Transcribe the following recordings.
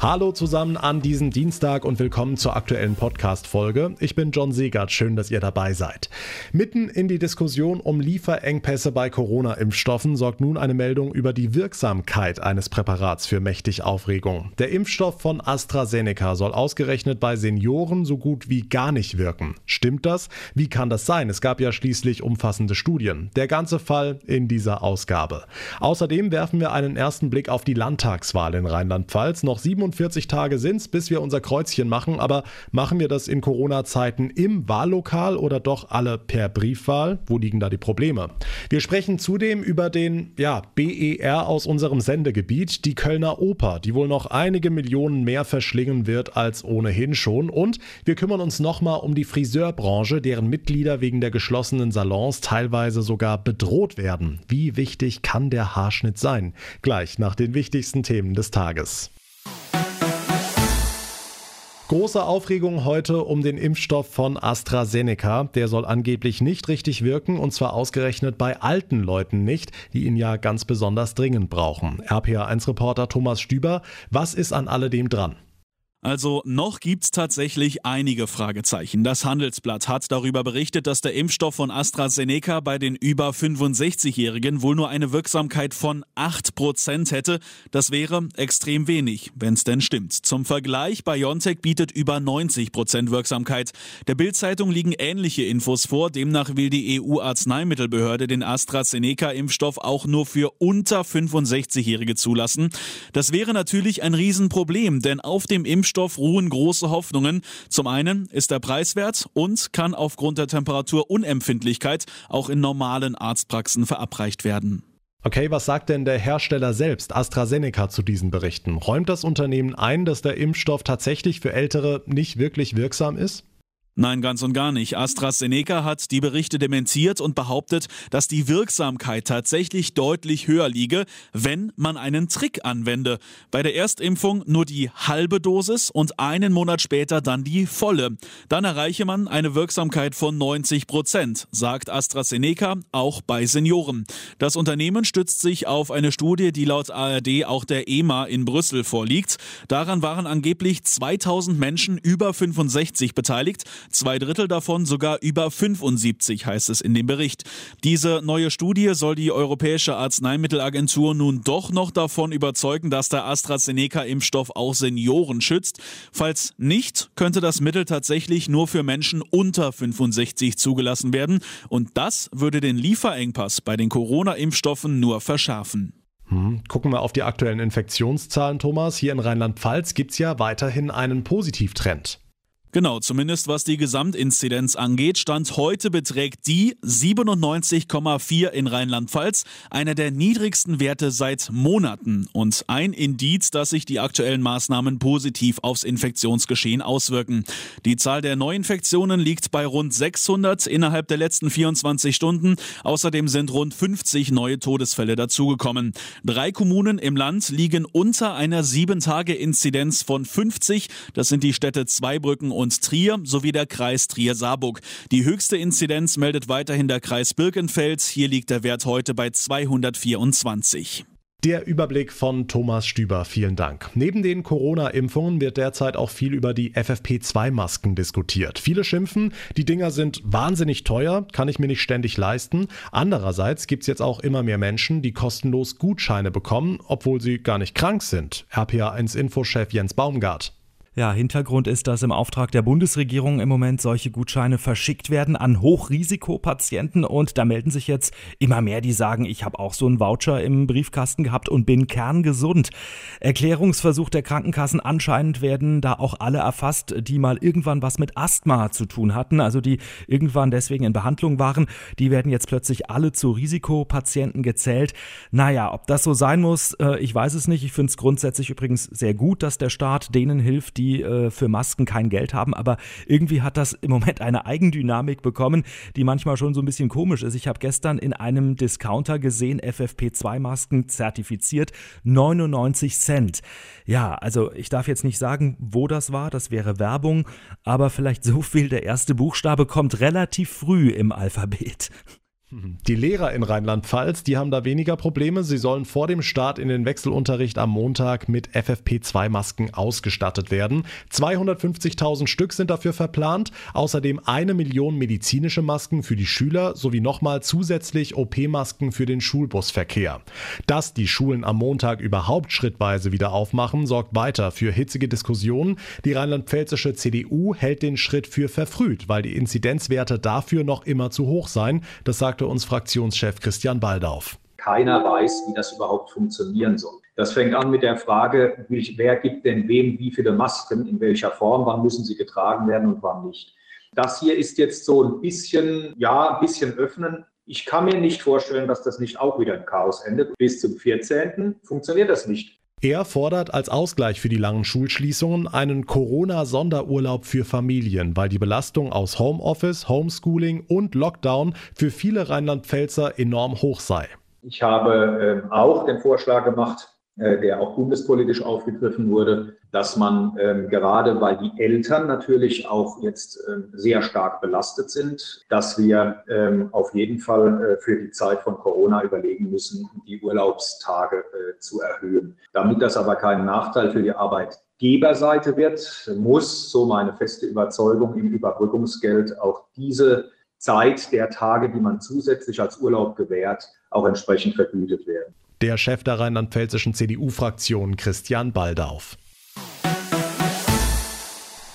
Hallo zusammen an diesem Dienstag und willkommen zur aktuellen Podcast-Folge. Ich bin John Segert, schön, dass ihr dabei seid. Mitten in die Diskussion um Lieferengpässe bei Corona-Impfstoffen sorgt nun eine Meldung über die Wirksamkeit eines Präparats für mächtig Aufregung. Der Impfstoff von AstraZeneca soll ausgerechnet bei Senioren so gut wie gar nicht wirken. Stimmt das? Wie kann das sein? Es gab ja schließlich umfassende Studien. Der ganze Fall in dieser Ausgabe. Außerdem werfen wir einen ersten Blick auf die Landtagswahl in Rheinland-Pfalz. Noch 47 Tage sind es, bis wir unser Kreuzchen machen. Aber machen wir das in Corona-Zeiten im Wahllokal oder doch alle per Briefwahl? Wo liegen da die Probleme? Wir sprechen zudem über den ja, BER aus unserem Sendegebiet, die Kölner Oper, die wohl noch einige Millionen mehr verschlingen wird als ohnehin schon. Und wir kümmern uns nochmal um die Friseurbranche, deren Mitglieder wegen der geschlossenen Salons teilweise sogar bedroht werden. Wie wichtig kann der Haarschnitt sein? Gleich nach den wichtigsten Themen des Tages. Große Aufregung heute um den Impfstoff von AstraZeneca. Der soll angeblich nicht richtig wirken und zwar ausgerechnet bei alten Leuten nicht, die ihn ja ganz besonders dringend brauchen. RPA1-Reporter Thomas Stüber, was ist an alledem dran? Also noch gibt's tatsächlich einige Fragezeichen. Das Handelsblatt hat darüber berichtet, dass der Impfstoff von AstraZeneca bei den über 65-Jährigen wohl nur eine Wirksamkeit von 8% hätte. Das wäre extrem wenig, wenn's denn stimmt. Zum Vergleich, BioNTech bietet über 90% Wirksamkeit. Der Bild-Zeitung liegen ähnliche Infos vor. Demnach will die EU-Arzneimittelbehörde den AstraZeneca-Impfstoff auch nur für unter 65-Jährige zulassen. Das wäre natürlich ein Riesenproblem, denn auf dem Impfstoff Impfstoff ruhen große Hoffnungen. Zum einen ist er preiswert und kann aufgrund der Temperaturunempfindlichkeit auch in normalen Arztpraxen verabreicht werden. Okay, was sagt denn der Hersteller selbst, AstraZeneca, zu diesen Berichten? Räumt das Unternehmen ein, dass der Impfstoff tatsächlich für Ältere nicht wirklich wirksam ist? Nein, ganz und gar nicht. AstraZeneca hat die Berichte dementiert und behauptet, dass die Wirksamkeit tatsächlich deutlich höher liege, wenn man einen Trick anwende. Bei der Erstimpfung nur die halbe Dosis und einen Monat später dann die volle. Dann erreiche man eine Wirksamkeit von 90 Prozent, sagt AstraZeneca auch bei Senioren. Das Unternehmen stützt sich auf eine Studie, die laut ARD auch der EMA in Brüssel vorliegt. Daran waren angeblich 2000 Menschen über 65 beteiligt. Zwei Drittel davon sogar über 75, heißt es in dem Bericht. Diese neue Studie soll die Europäische Arzneimittelagentur nun doch noch davon überzeugen, dass der AstraZeneca-Impfstoff auch Senioren schützt. Falls nicht, könnte das Mittel tatsächlich nur für Menschen unter 65 zugelassen werden. Und das würde den Lieferengpass bei den Corona-Impfstoffen nur verschärfen. Hm. Gucken wir auf die aktuellen Infektionszahlen, Thomas. Hier in Rheinland-Pfalz gibt es ja weiterhin einen Positivtrend. Genau, zumindest was die Gesamtinzidenz angeht. Stand heute beträgt die 97,4 in Rheinland-Pfalz, einer der niedrigsten Werte seit Monaten und ein Indiz, dass sich die aktuellen Maßnahmen positiv aufs Infektionsgeschehen auswirken. Die Zahl der Neuinfektionen liegt bei rund 600 innerhalb der letzten 24 Stunden. Außerdem sind rund 50 neue Todesfälle dazugekommen. Drei Kommunen im Land liegen unter einer 7-Tage-Inzidenz von 50. Das sind die Städte Zweibrücken und Trier sowie der Kreis Trier-Saarburg. Die höchste Inzidenz meldet weiterhin der Kreis Birkenfeld. Hier liegt der Wert heute bei 224. Der Überblick von Thomas Stüber, vielen Dank. Neben den Corona-Impfungen wird derzeit auch viel über die FFP2-Masken diskutiert. Viele schimpfen, die Dinger sind wahnsinnig teuer, kann ich mir nicht ständig leisten. Andererseits gibt es jetzt auch immer mehr Menschen, die kostenlos Gutscheine bekommen, obwohl sie gar nicht krank sind. RPA1-Infochef Jens Baumgart. Ja, Hintergrund ist, dass im Auftrag der Bundesregierung im Moment solche Gutscheine verschickt werden an Hochrisikopatienten und da melden sich jetzt immer mehr, die sagen, ich habe auch so einen Voucher im Briefkasten gehabt und bin kerngesund. Erklärungsversuch der Krankenkassen anscheinend werden da auch alle erfasst, die mal irgendwann was mit Asthma zu tun hatten, also die irgendwann deswegen in Behandlung waren, die werden jetzt plötzlich alle zu Risikopatienten gezählt. Naja, ob das so sein muss, äh, ich weiß es nicht. Ich finde es grundsätzlich übrigens sehr gut, dass der Staat denen hilft, die die äh, für Masken kein Geld haben, aber irgendwie hat das im Moment eine Eigendynamik bekommen, die manchmal schon so ein bisschen komisch ist. Ich habe gestern in einem Discounter gesehen, FFP2-Masken zertifiziert, 99 Cent. Ja, also ich darf jetzt nicht sagen, wo das war, das wäre Werbung, aber vielleicht so viel, der erste Buchstabe kommt relativ früh im Alphabet. Die Lehrer in Rheinland-Pfalz, die haben da weniger Probleme. Sie sollen vor dem Start in den Wechselunterricht am Montag mit FFP2-Masken ausgestattet werden. 250.000 Stück sind dafür verplant. Außerdem eine Million medizinische Masken für die Schüler sowie nochmal zusätzlich OP-Masken für den Schulbusverkehr. Dass die Schulen am Montag überhaupt schrittweise wieder aufmachen, sorgt weiter für hitzige Diskussionen. Die rheinland-pfälzische CDU hält den Schritt für verfrüht, weil die Inzidenzwerte dafür noch immer zu hoch seien. Das sagt sagte uns Fraktionschef Christian Baldauf. Keiner weiß, wie das überhaupt funktionieren soll. Das fängt an mit der Frage, wer gibt denn wem wie viele Masken, in welcher Form, wann müssen sie getragen werden und wann nicht. Das hier ist jetzt so ein bisschen, ja, ein bisschen öffnen. Ich kann mir nicht vorstellen, dass das nicht auch wieder im Chaos endet. Bis zum 14. funktioniert das nicht. Er fordert als Ausgleich für die langen Schulschließungen einen Corona-Sonderurlaub für Familien, weil die Belastung aus Homeoffice, Homeschooling und Lockdown für viele Rheinland-Pfälzer enorm hoch sei. Ich habe äh, auch den Vorschlag gemacht, der auch bundespolitisch aufgegriffen wurde, dass man ähm, gerade, weil die Eltern natürlich auch jetzt ähm, sehr stark belastet sind, dass wir ähm, auf jeden Fall äh, für die Zeit von Corona überlegen müssen, die Urlaubstage äh, zu erhöhen. Damit das aber kein Nachteil für die Arbeitgeberseite wird, muss, so meine feste Überzeugung, im Überbrückungsgeld auch diese Zeit der Tage, die man zusätzlich als Urlaub gewährt, auch entsprechend vergütet werden der Chef der rheinland-pfälzischen CDU-Fraktion Christian Baldauf.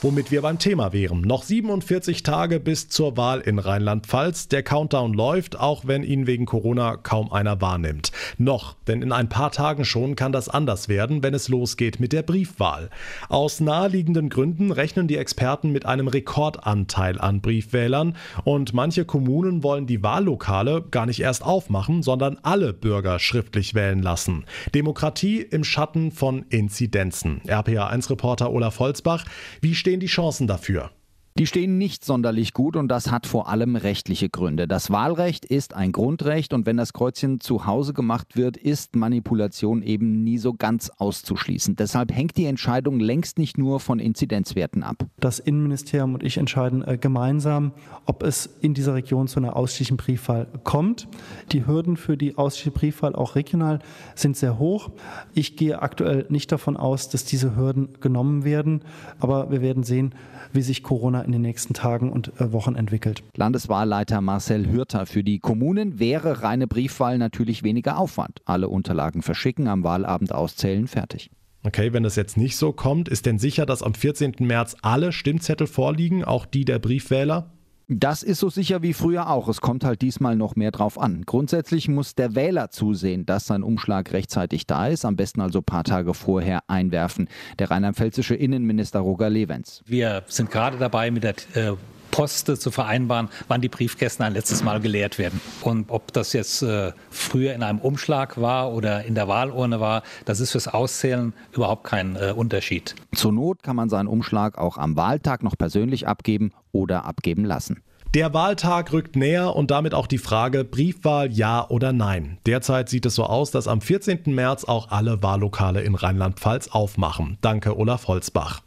Womit wir beim Thema wären. Noch 47 Tage bis zur Wahl in Rheinland-Pfalz. Der Countdown läuft, auch wenn ihn wegen Corona kaum einer wahrnimmt. Noch, denn in ein paar Tagen schon kann das anders werden, wenn es losgeht mit der Briefwahl. Aus naheliegenden Gründen rechnen die Experten mit einem Rekordanteil an Briefwählern und manche Kommunen wollen die Wahllokale gar nicht erst aufmachen, sondern alle Bürger schriftlich wählen lassen. Demokratie im Schatten von Inzidenzen. RPA1-Reporter Olaf Holzbach, wie steht stehen die Chancen dafür? Die stehen nicht sonderlich gut und das hat vor allem rechtliche Gründe. Das Wahlrecht ist ein Grundrecht und wenn das Kreuzchen zu Hause gemacht wird, ist Manipulation eben nie so ganz auszuschließen. Deshalb hängt die Entscheidung längst nicht nur von Inzidenzwerten ab. Das Innenministerium und ich entscheiden äh, gemeinsam, ob es in dieser Region zu einer ausschließlichen Briefwahl kommt. Die Hürden für die ausschließliche Briefwahl auch regional sind sehr hoch. Ich gehe aktuell nicht davon aus, dass diese Hürden genommen werden, aber wir werden sehen, wie sich Corona in den nächsten Tagen und äh, Wochen entwickelt. Landeswahlleiter Marcel Hürter für die Kommunen wäre reine Briefwahl natürlich weniger Aufwand. Alle Unterlagen verschicken, am Wahlabend auszählen, fertig. Okay, wenn das jetzt nicht so kommt, ist denn sicher, dass am 14. März alle Stimmzettel vorliegen, auch die der Briefwähler? Das ist so sicher wie früher auch. Es kommt halt diesmal noch mehr drauf an. Grundsätzlich muss der Wähler zusehen, dass sein Umschlag rechtzeitig da ist. Am besten also ein paar Tage vorher einwerfen. Der rheinland-pfälzische Innenminister Roger Levens. Wir sind gerade dabei, mit der äh, Poste zu vereinbaren, wann die Briefkästen ein letztes Mal geleert werden. Und ob das jetzt äh, früher in einem Umschlag war oder in der Wahlurne war, das ist fürs Auszählen überhaupt kein äh, Unterschied. Zur Not kann man seinen Umschlag auch am Wahltag noch persönlich abgeben oder abgeben lassen. Der Wahltag rückt näher und damit auch die Frage Briefwahl ja oder nein. Derzeit sieht es so aus, dass am 14. März auch alle Wahllokale in Rheinland-Pfalz aufmachen. Danke Olaf Holzbach.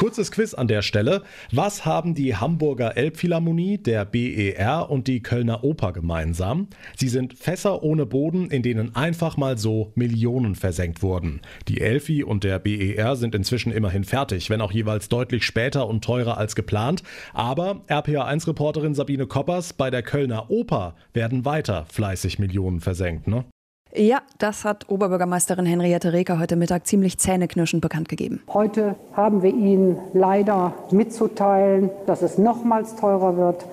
Kurzes Quiz an der Stelle. Was haben die Hamburger Elbphilharmonie, der BER und die Kölner Oper gemeinsam? Sie sind Fässer ohne Boden, in denen einfach mal so Millionen versenkt wurden. Die Elfi und der BER sind inzwischen immerhin fertig, wenn auch jeweils deutlich später und teurer als geplant. Aber RPA1-Reporterin Sabine Koppers, bei der Kölner Oper werden weiter fleißig Millionen versenkt, ne? Ja, das hat Oberbürgermeisterin Henriette Reker heute Mittag ziemlich zähneknirschend bekannt gegeben. Heute haben wir Ihnen leider mitzuteilen, dass es nochmals teurer wird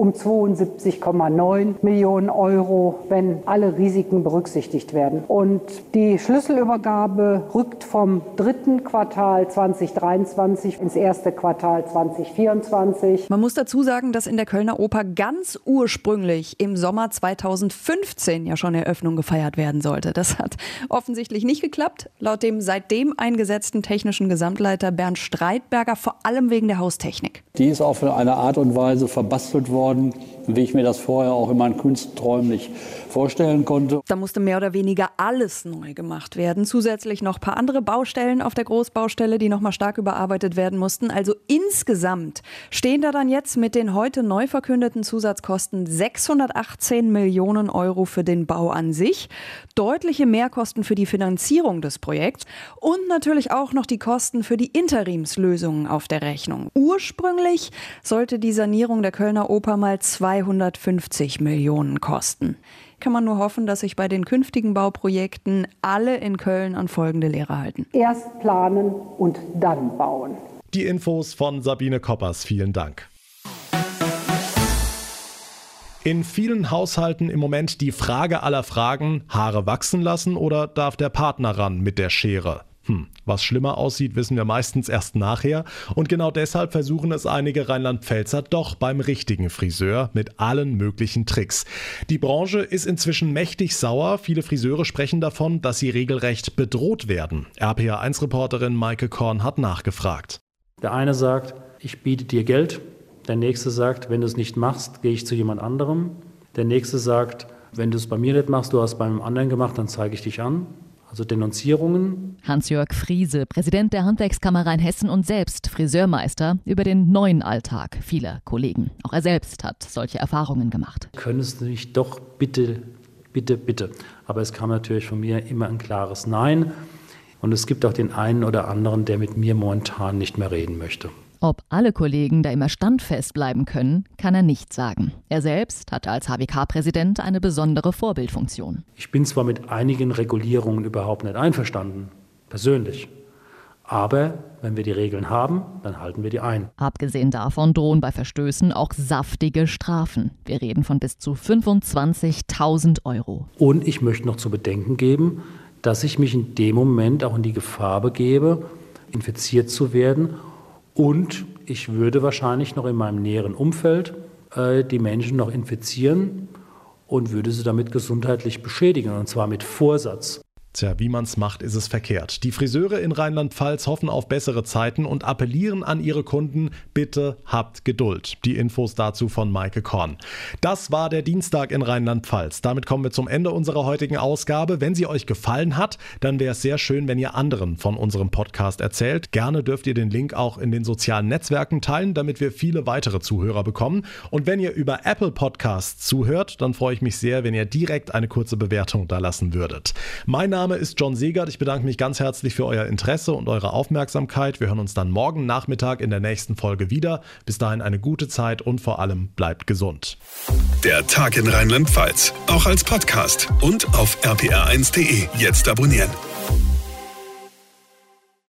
um 72,9 Millionen Euro, wenn alle Risiken berücksichtigt werden. Und die Schlüsselübergabe rückt vom dritten Quartal 2023 ins erste Quartal 2024. Man muss dazu sagen, dass in der Kölner Oper ganz ursprünglich im Sommer 2015 ja schon Eröffnung gefeiert werden sollte. Das hat offensichtlich nicht geklappt. Laut dem seitdem eingesetzten technischen Gesamtleiter Bernd Streitberger vor allem wegen der Haustechnik. Die ist auf eine Art und Weise verbastelt worden wie ich mir das vorher auch in meinen Künstträumen nicht vorstellen konnte. Da musste mehr oder weniger alles neu gemacht werden. Zusätzlich noch ein paar andere Baustellen auf der Großbaustelle, die nochmal stark überarbeitet werden mussten. Also insgesamt stehen da dann jetzt mit den heute neu verkündeten Zusatzkosten 618 Millionen Euro für den Bau an sich, deutliche Mehrkosten für die Finanzierung des Projekts und natürlich auch noch die Kosten für die Interimslösungen auf der Rechnung. Ursprünglich sollte die Sanierung der Kölner Oper mal 250 Millionen kosten kann man nur hoffen, dass sich bei den künftigen Bauprojekten alle in Köln an folgende Lehre halten. Erst planen und dann bauen. Die Infos von Sabine Koppers. Vielen Dank. In vielen Haushalten im Moment die Frage aller Fragen, Haare wachsen lassen oder darf der Partner ran mit der Schere? Hm, was schlimmer aussieht, wissen wir meistens erst nachher. Und genau deshalb versuchen es einige Rheinland-Pfälzer doch beim richtigen Friseur mit allen möglichen Tricks. Die Branche ist inzwischen mächtig sauer. Viele Friseure sprechen davon, dass sie regelrecht bedroht werden. RPA1-Reporterin Maike Korn hat nachgefragt. Der eine sagt, ich biete dir Geld. Der nächste sagt, wenn du es nicht machst, gehe ich zu jemand anderem. Der nächste sagt, wenn du es bei mir nicht machst, du hast es beim anderen gemacht, dann zeige ich dich an also Denunzierungen. Hans-Jörg Friese, Präsident der Handwerkskammer in Hessen und selbst Friseurmeister, über den neuen Alltag vieler Kollegen. Auch er selbst hat solche Erfahrungen gemacht. Können es nicht doch bitte, bitte, bitte. Aber es kam natürlich von mir immer ein klares Nein. Und es gibt auch den einen oder anderen, der mit mir momentan nicht mehr reden möchte. Ob alle Kollegen da immer standfest bleiben können, kann er nicht sagen. Er selbst hat als HWK-Präsident eine besondere Vorbildfunktion. Ich bin zwar mit einigen Regulierungen überhaupt nicht einverstanden, persönlich. Aber wenn wir die Regeln haben, dann halten wir die ein. Abgesehen davon drohen bei Verstößen auch saftige Strafen. Wir reden von bis zu 25.000 Euro. Und ich möchte noch zu bedenken geben, dass ich mich in dem Moment auch in die Gefahr begebe, infiziert zu werden und ich würde wahrscheinlich noch in meinem näheren Umfeld äh, die Menschen noch infizieren und würde sie damit gesundheitlich beschädigen, und zwar mit Vorsatz. Tja, wie man's macht, ist es verkehrt. Die Friseure in Rheinland-Pfalz hoffen auf bessere Zeiten und appellieren an ihre Kunden, bitte habt Geduld. Die Infos dazu von Maike Korn. Das war der Dienstag in Rheinland-Pfalz. Damit kommen wir zum Ende unserer heutigen Ausgabe. Wenn sie euch gefallen hat, dann wäre es sehr schön, wenn ihr anderen von unserem Podcast erzählt. Gerne dürft ihr den Link auch in den sozialen Netzwerken teilen, damit wir viele weitere Zuhörer bekommen. Und wenn ihr über Apple Podcasts zuhört, dann freue ich mich sehr, wenn ihr direkt eine kurze Bewertung da lassen würdet. Mein Name ist John Segert. Ich bedanke mich ganz herzlich für euer Interesse und eure Aufmerksamkeit. Wir hören uns dann morgen Nachmittag in der nächsten Folge wieder. Bis dahin eine gute Zeit und vor allem bleibt gesund. Der Tag in Rheinland-Pfalz, auch als Podcast und auf rpr1.de. Jetzt abonnieren.